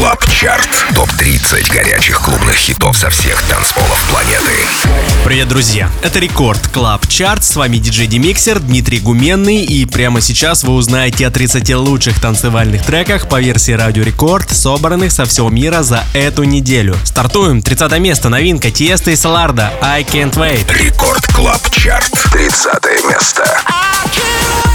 Club Chart. Топ-30 горячих клубных хитов со всех танцполов планеты. Привет, друзья! Это Record Club Chart. С вами диджей DeMixer Дмитрий Гуменный. И прямо сейчас вы узнаете о 30 лучших танцевальных треках по версии Радио Рекорд, собранных со всего мира за эту неделю. Стартуем. 30 место. Новинка Tiësto и Solardo. I Can't Wait. Record Club Chart. 30 место. I can't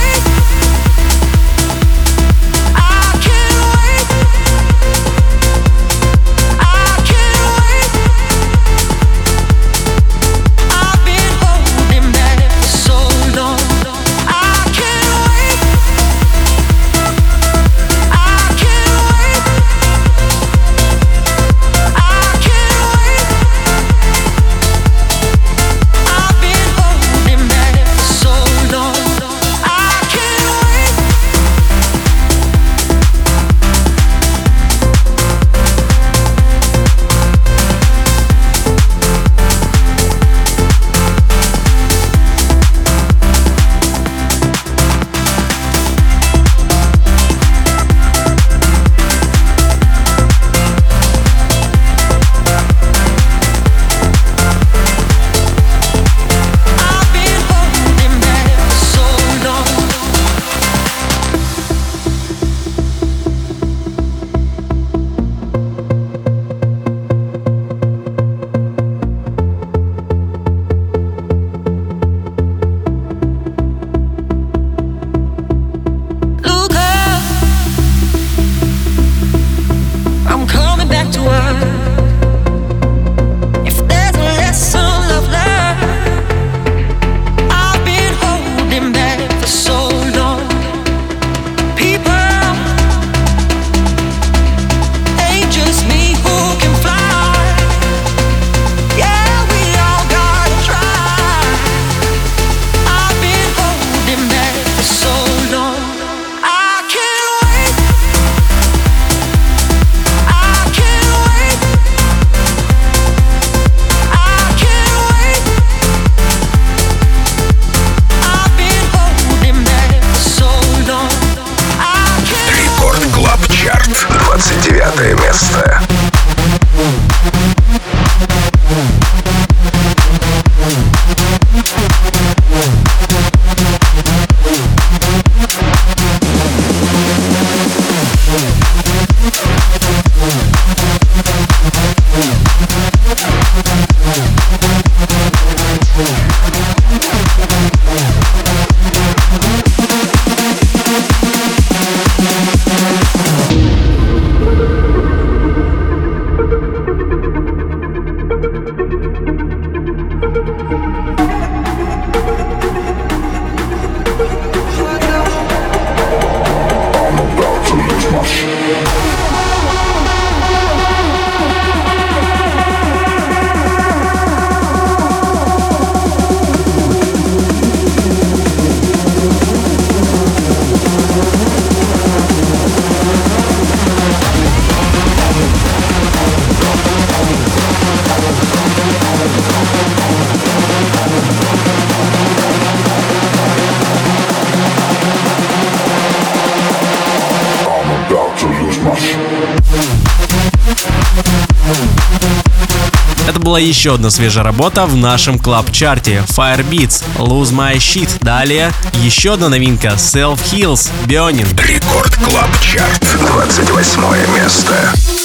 была еще одна свежая работа в нашем club chart е Firebeatz Lose My Shit. Далее еще одна новинка Self Heals Burning. Record Club Chart 28 место.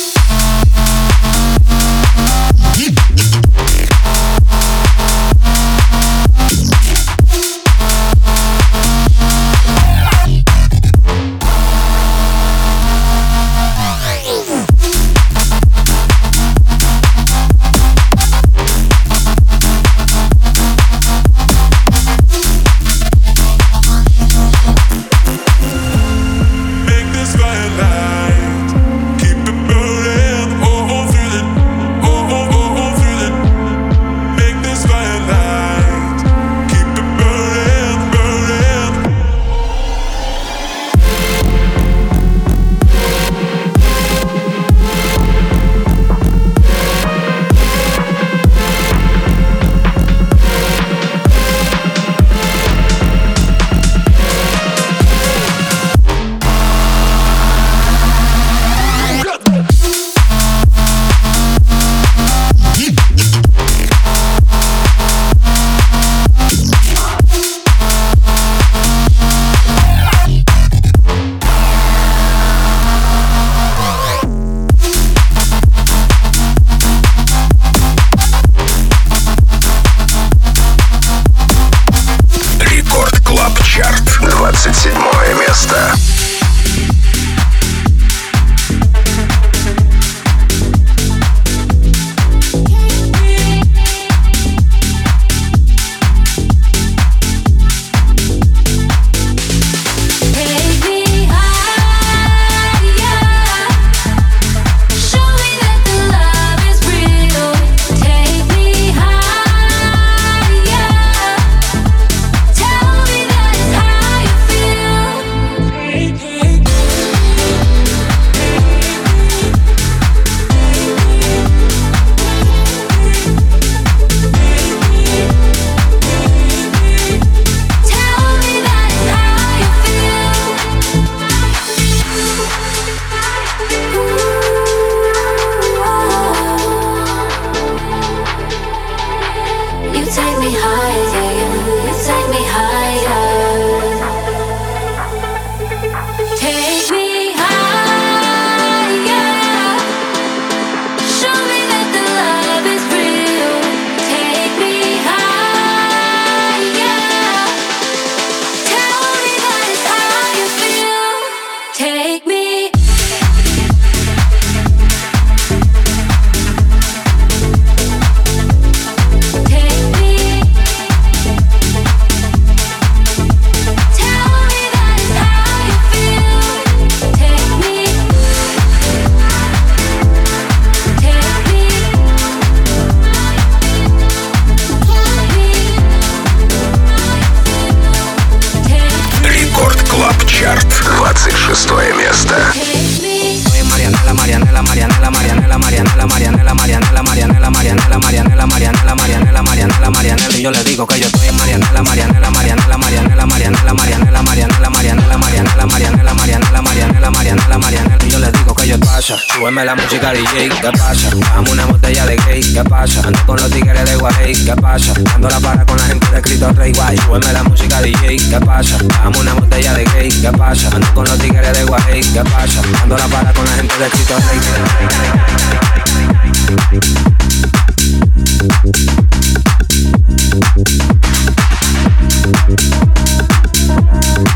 Súbeme la música DJ, ¿qué pasa? Dame una botella de gay, ¿qué pasa? Ando con los tigres de Guay, ¿qué pasa? Dando la para con la gente de Cristo Rey Guay. Súbeme la música DJ, ¿qué pasa? Dame una botella de gay, ¿qué pasa? Ando con los tigres de Guay, ¿qué pasa? Dando la para con la gente de Cristo Rey.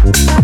Dándolo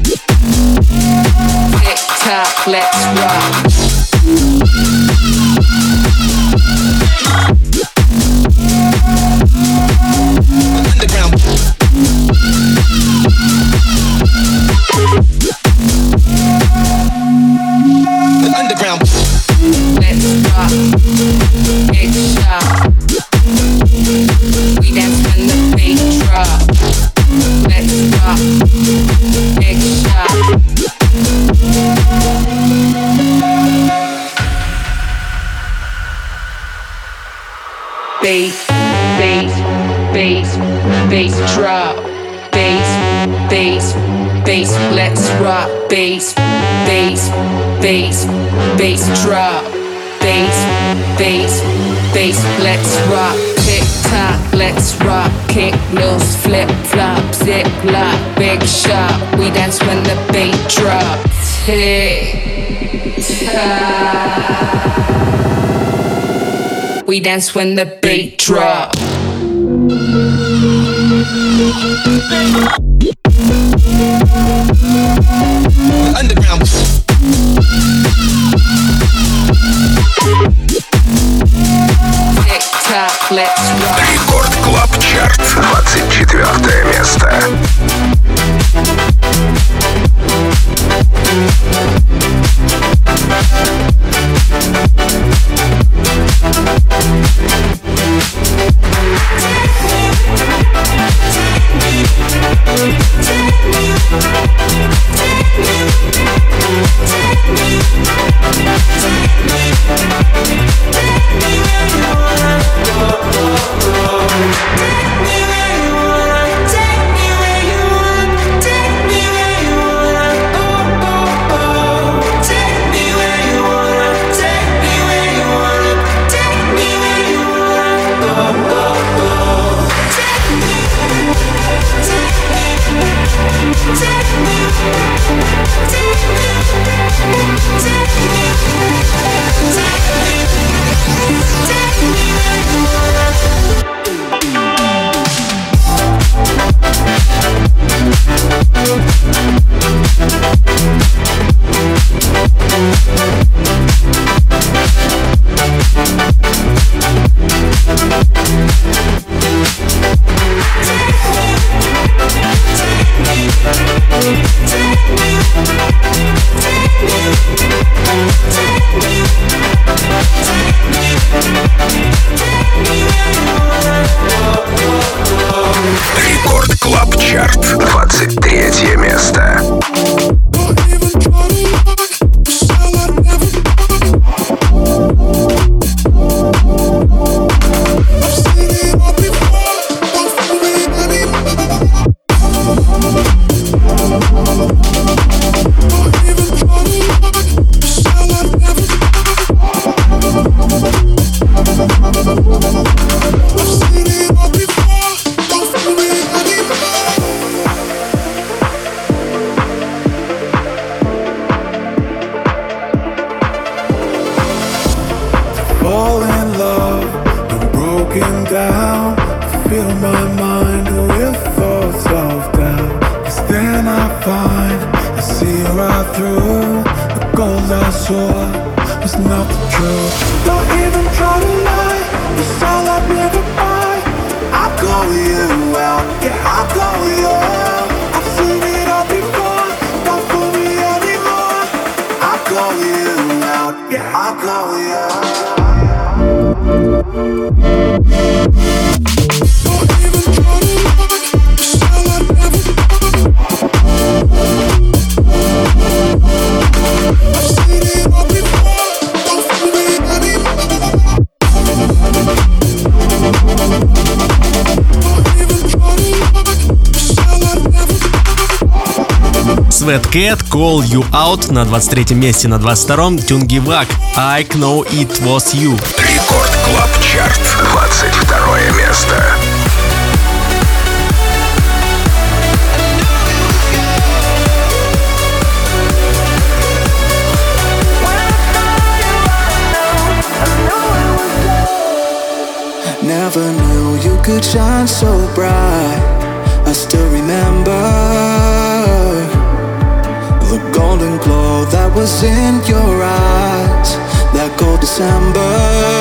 let's rock. Bass, bass, bass, bass drop, bass, bass, bass, let's rock, bass, bass, bass, bass drop, bass, bass, bass, let's rock, tick tock, let's rock, kick loose, flip flop, zip lock, big shot, we dance when the beat drops, tick tock We dance when the beat drop. Tick tock, let's rock. Рекорд Клаб Чарт, 24 место. Fat Cat, Call You Out на 23 месте, на 22-м Тюнгивак, I Know It Was You. Рекорд Клаб Чарт, 22 место. Never knew you could shine so bright was in your eyes that cold December.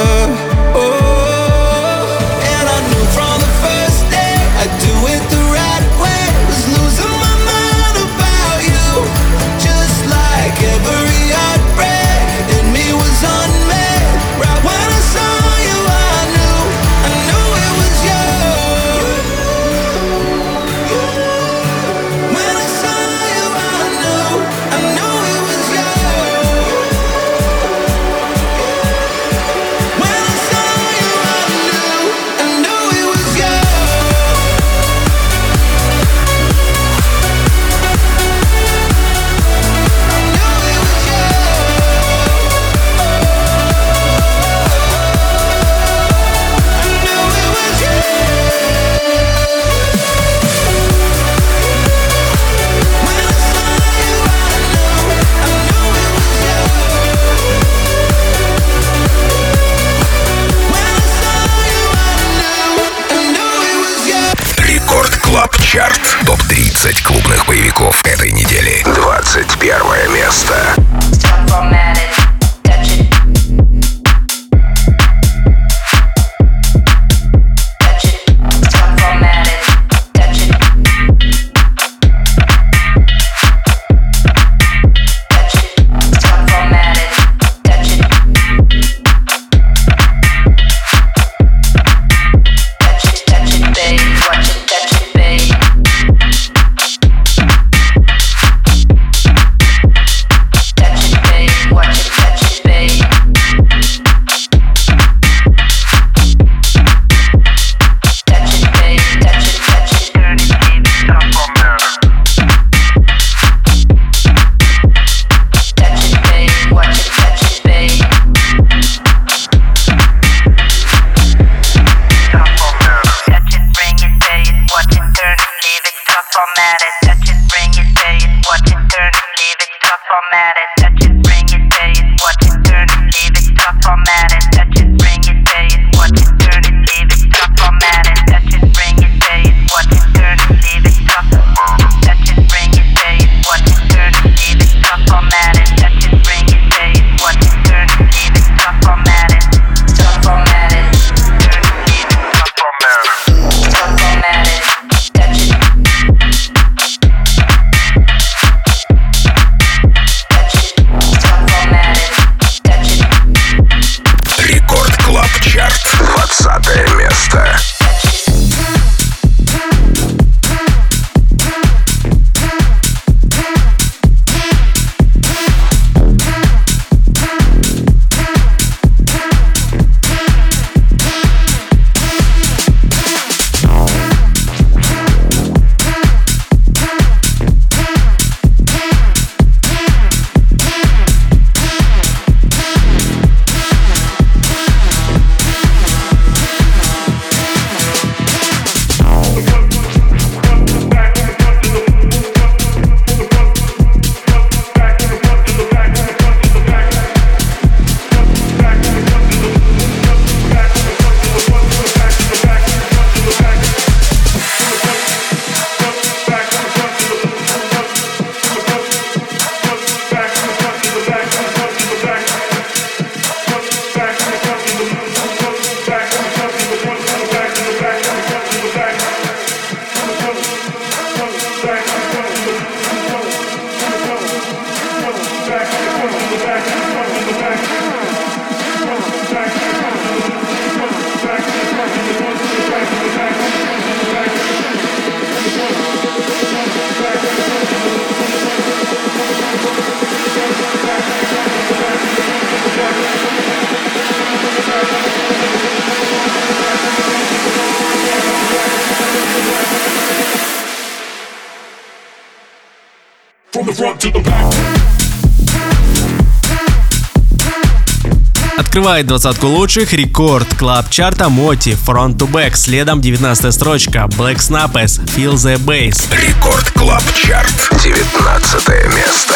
Открывает двадцатку лучших рекорд клаб чарта Моти Front to Back, следом 19 строчка Black Snappers Feel the Bass. Рекорд клаб чарт 19 место.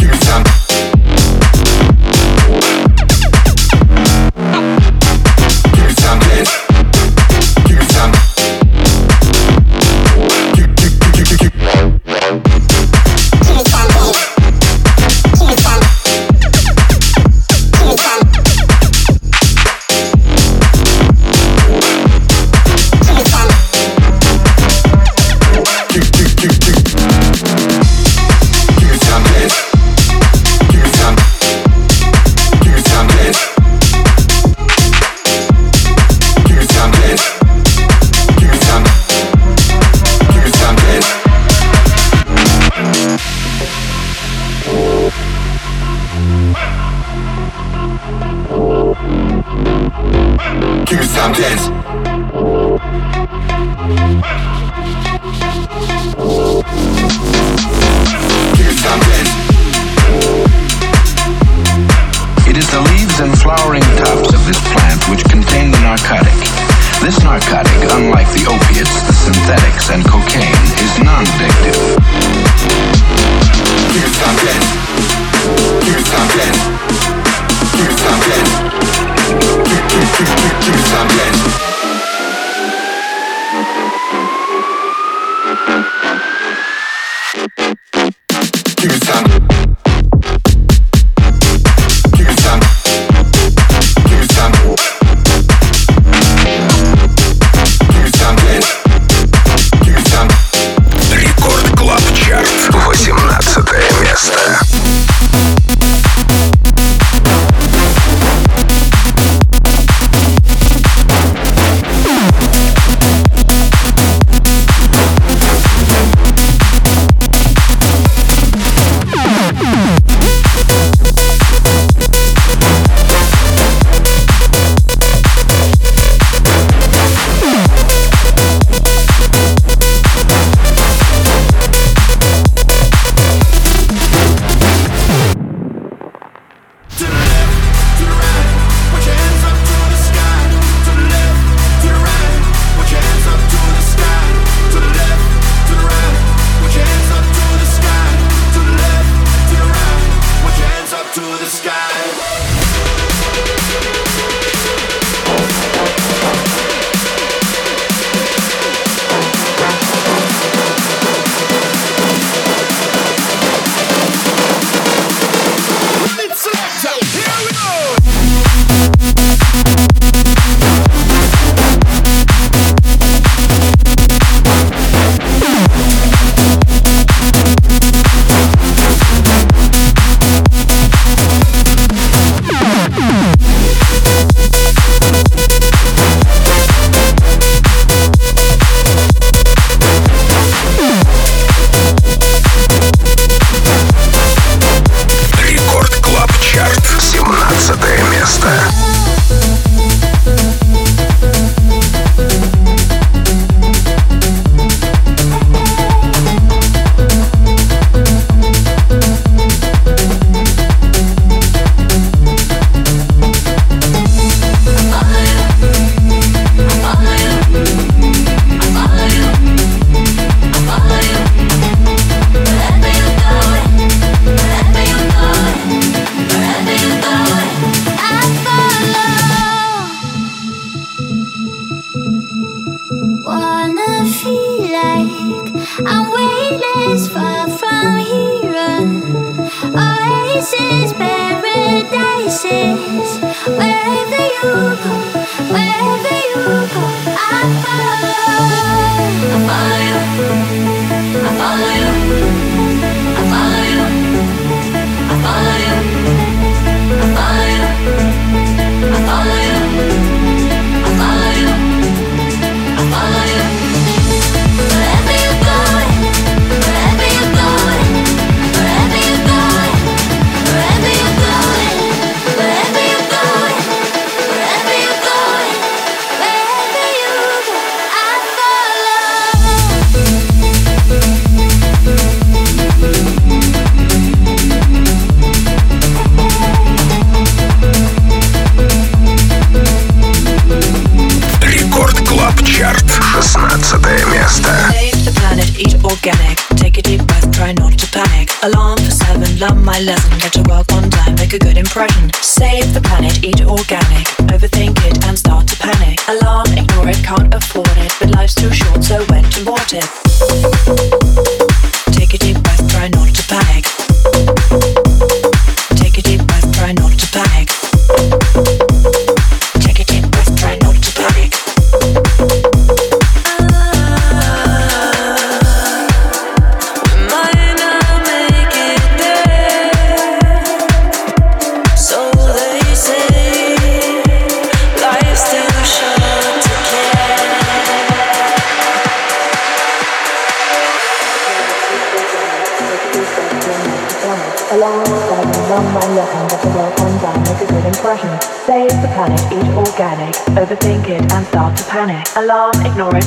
Give me some.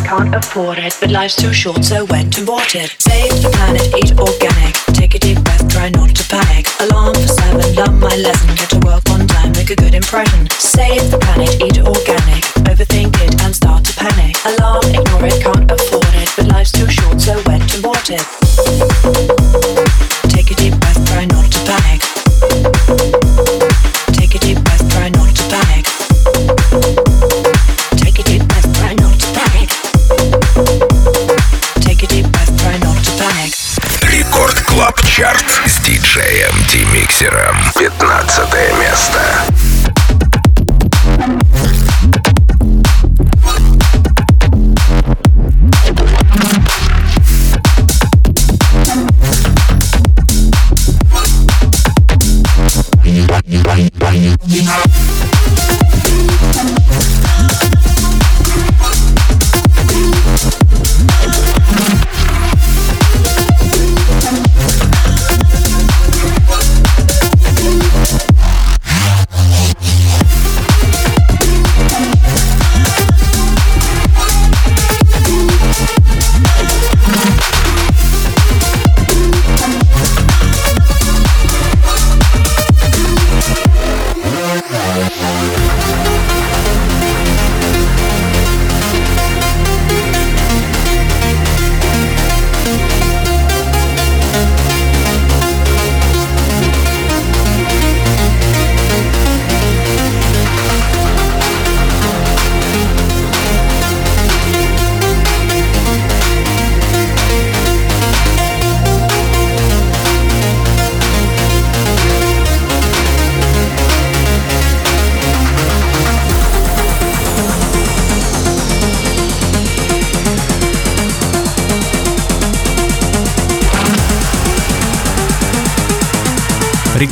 can't afford it, but life's too short, so when to abort it. Save the planet, eat organic. Take a deep breath, try not to panic. Alarm for seven, learn my lesson. Get to work on time, make a good impression. Save the planet, eat organic.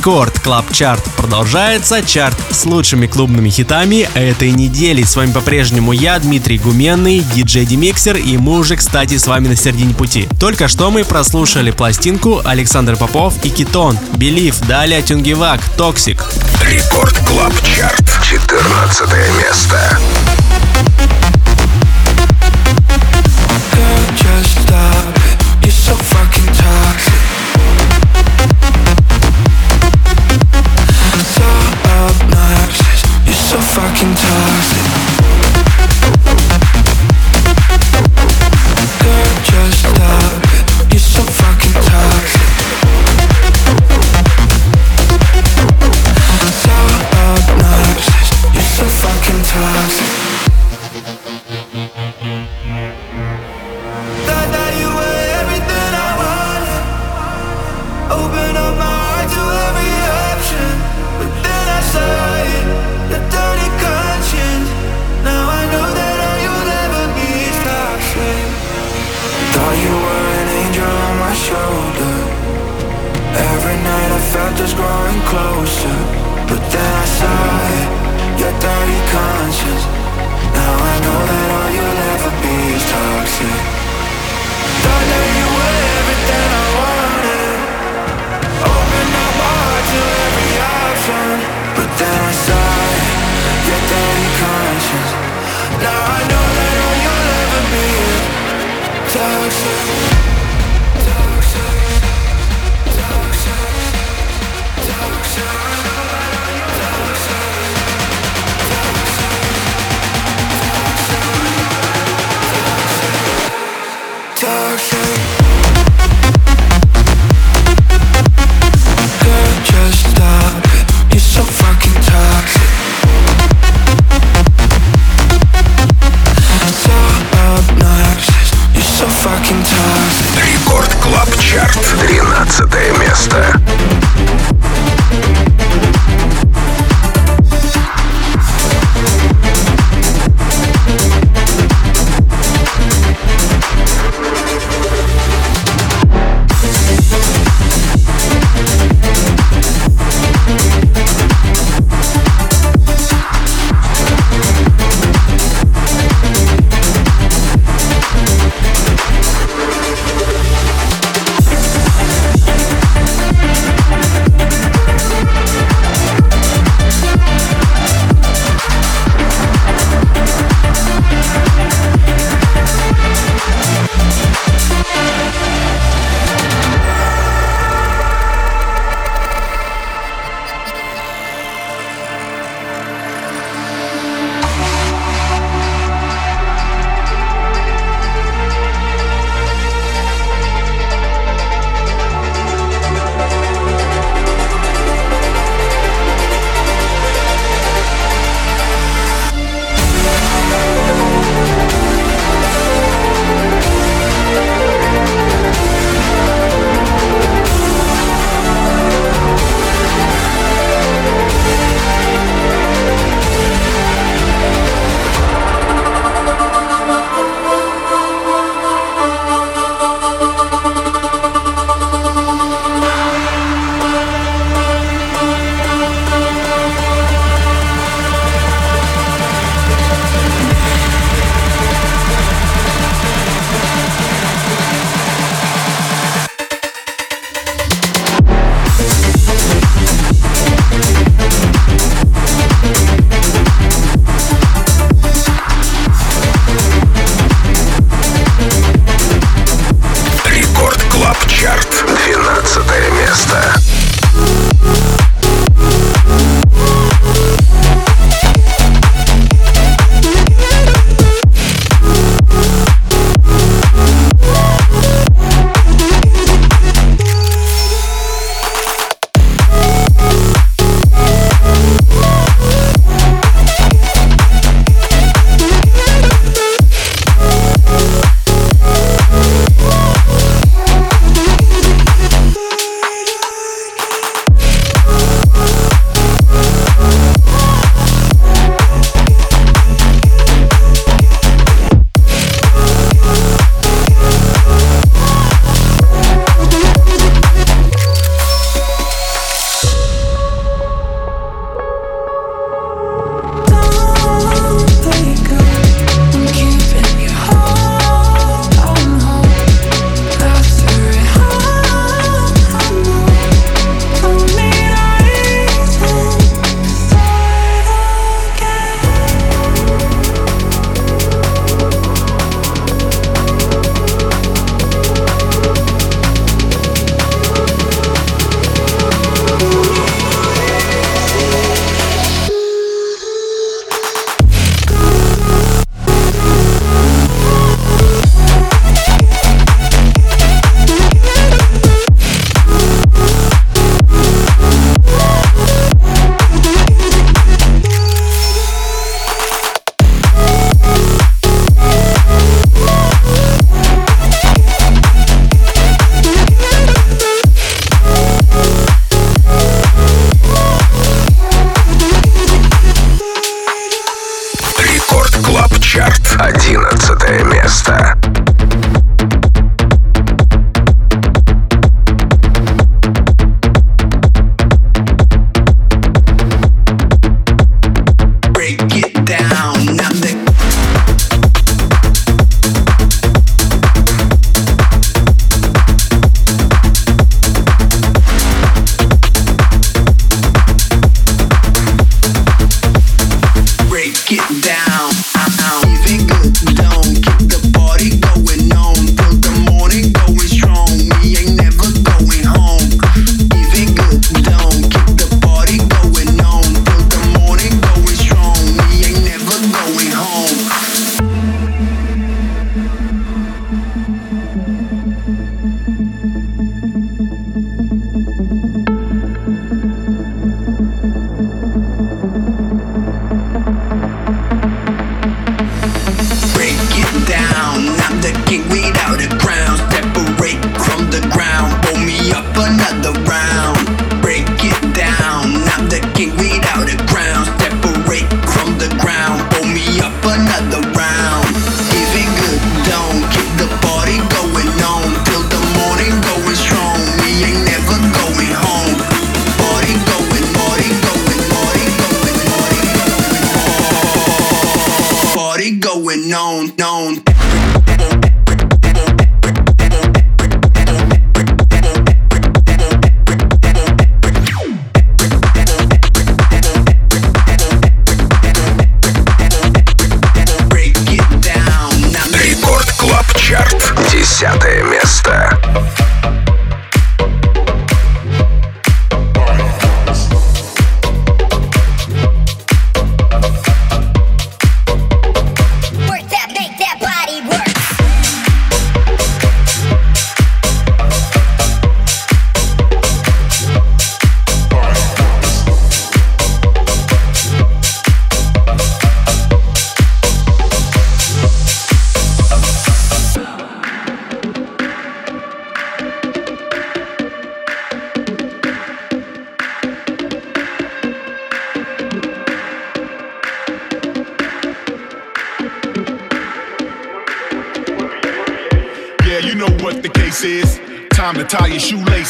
Record Club Chart продолжается. Чарт с лучшими клубными хитами этой недели. С вами по-прежнему я, Дмитрий Гуменный, диджей DeMixer, и мы уже, кстати, с вами на середине пути. Только что мы прослушали пластинку Александр Попов и Китон, Believe, далее Tungevaag, Toxic. Record Club Chart, 14 место.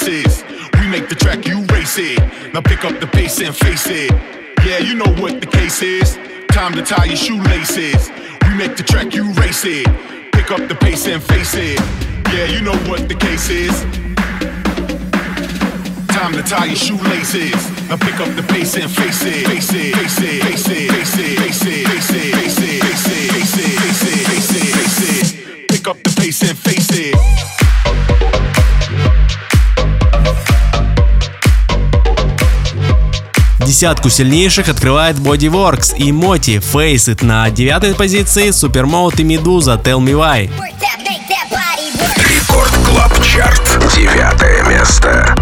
Your. We make the track, you race it. Now pick up the pace and face it. Yeah, you know what the case is. Time to tie your shoelaces. We make the track, you race it. Pick up the pace and face it. Yeah, you know what the case is. Time to tie your shoelaces. Now pick up the pace and. Face it, face it, face it, face it, face it, face it, face it, face it, face it, face it, face it, face it. Pick up the pace and face it. Десятку сильнейших открывает Bodyworx и MOTi Face It на девятой позиции Supermode и Meduza Tell Me Why. Record Club Chart. Девятое место.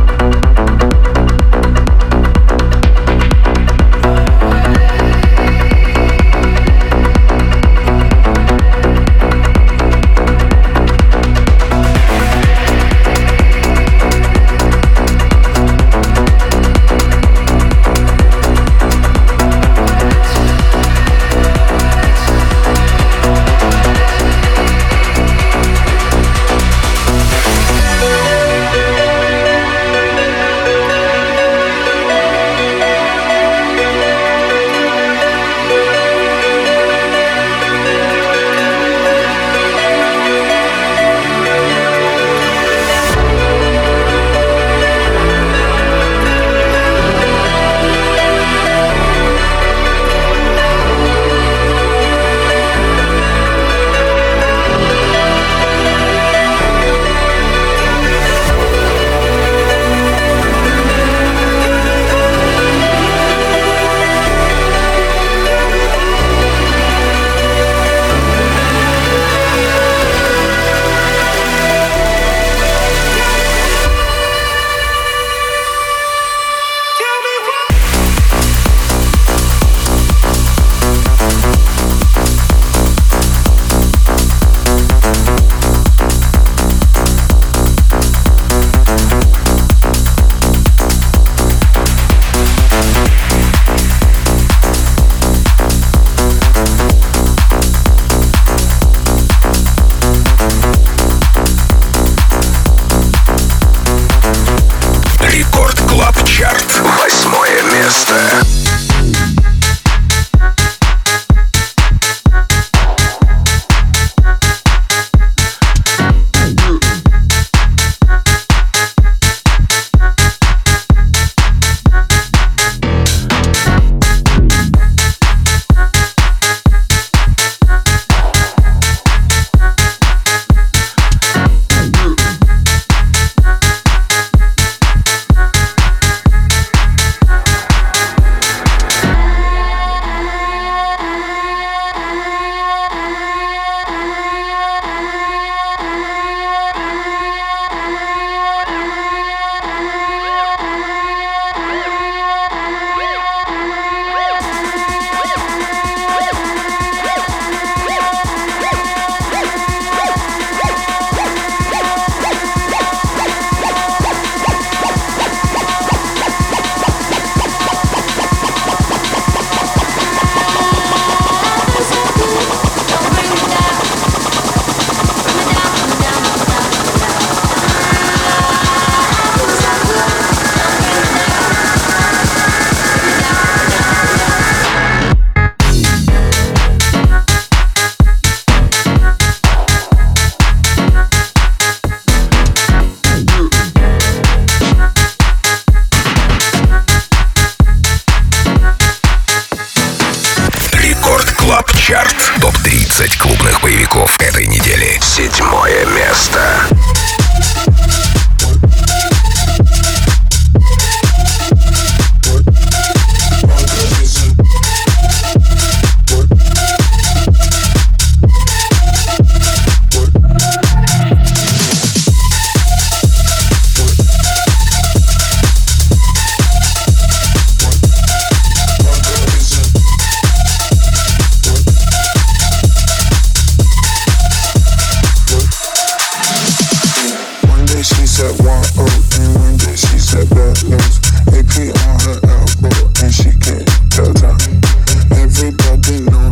no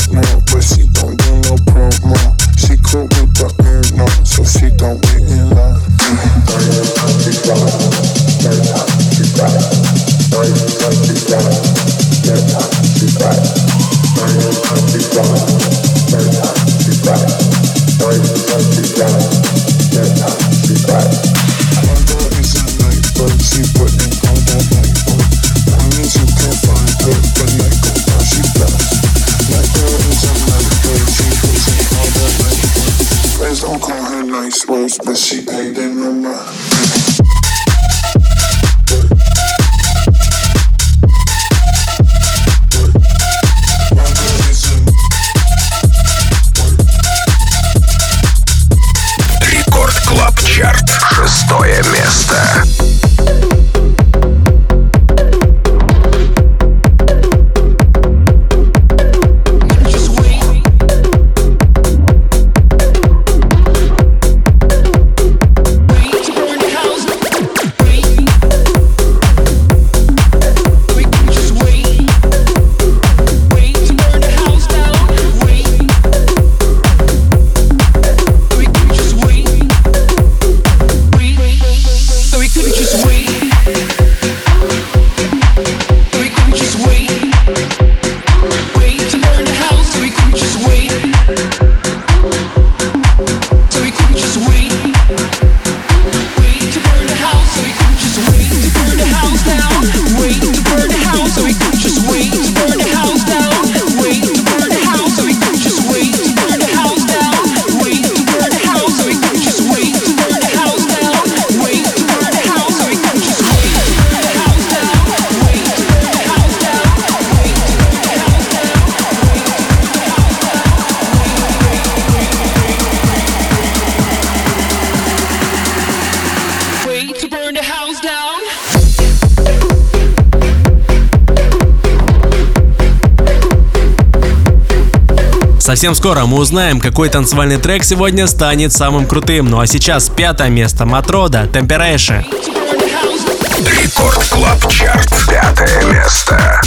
Совсем скоро мы узнаем, какой танцевальный трек сегодня станет самым крутым. Ну а сейчас пятое место Matroda Temptation. Record Club Chart. Пятое место.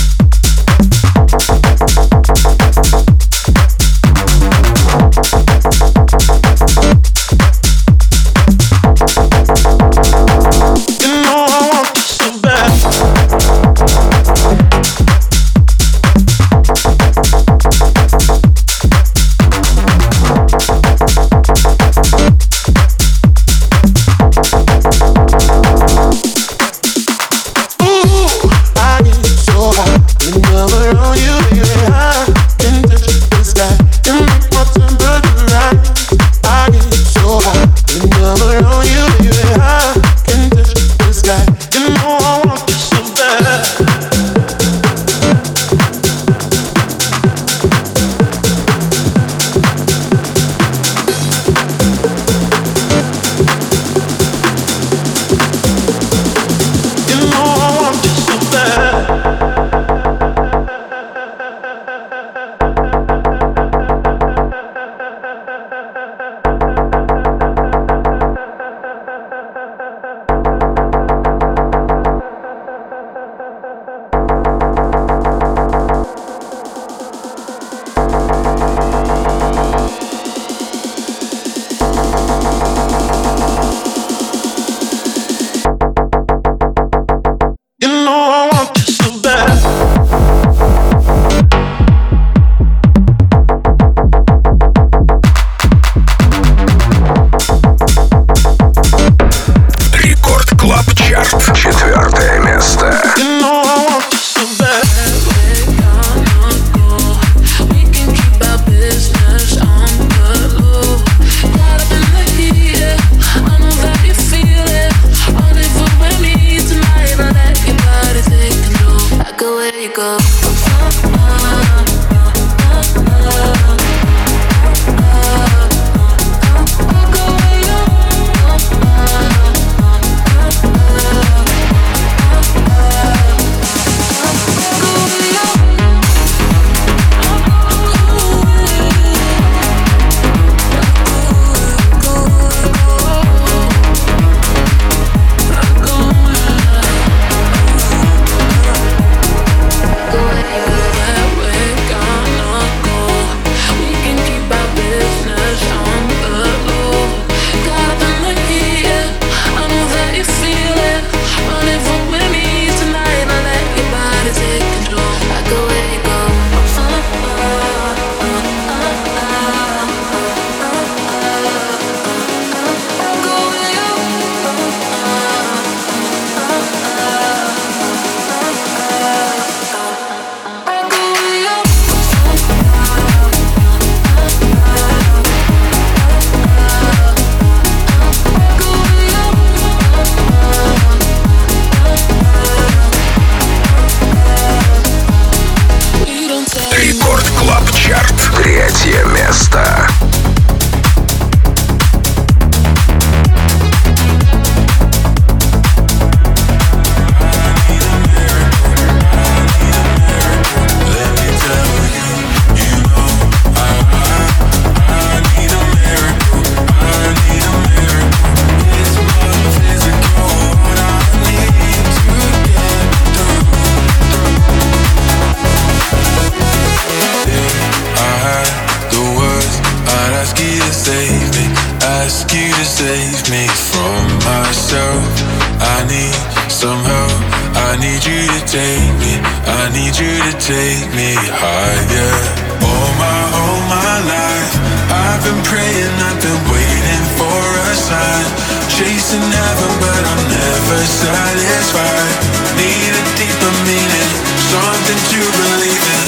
Higher. All my, all my life, I've been praying, I've been waiting for a sign. Chasing heaven, but I'm never satisfied. Need a deeper meaning, something to believe in.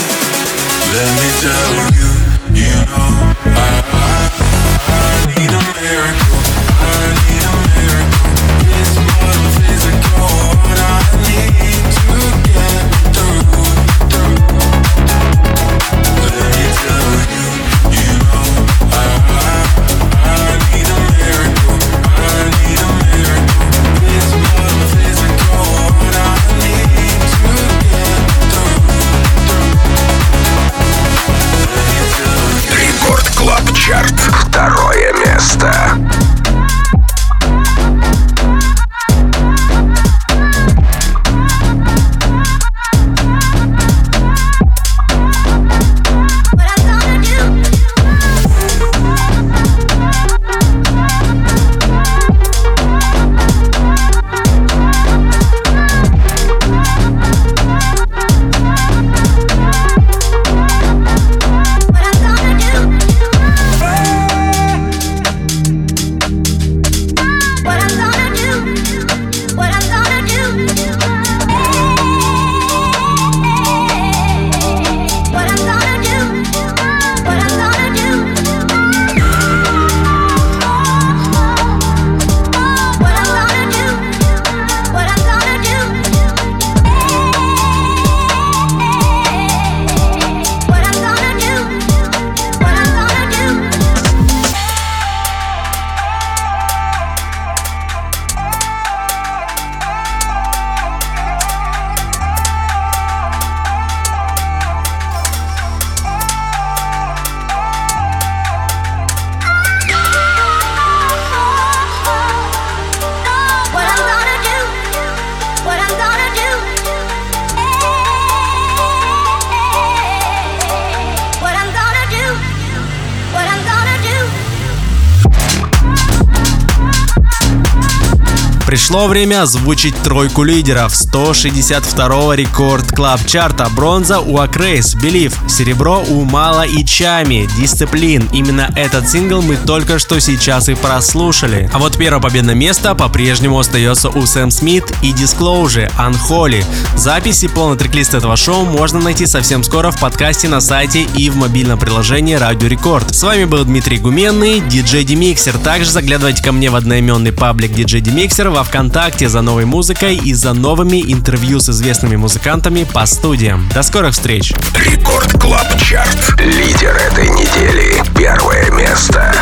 Let me tell you, you know, I, I, I need a miracle. Пришло время озвучить тройку лидеров 162-го Record Club Chart а. Бронза у Acraze, Believe, серебро у Malaa и Tchami, Discipline. Именно этот сингл мы только что сейчас и прослушали. А вот первое победное место по-прежнему остается у Сэм Смит и Disclosure, Unholy. Записи полный трек-лист этого шоу можно найти совсем скоро в подкасте на сайте и в мобильном приложении Радио Рекорд. С вами был Дмитрий Гуменный, диджей DeMixer. Также заглядывайте ко мне в одноименный паблик диджей DeMixer во Вконтакте за новой музыкой и за новыми интервью с известными музыкантами по студиям. До скорых встреч! Рекорд Клаб Чарт. Лидер этой недели. Первое место.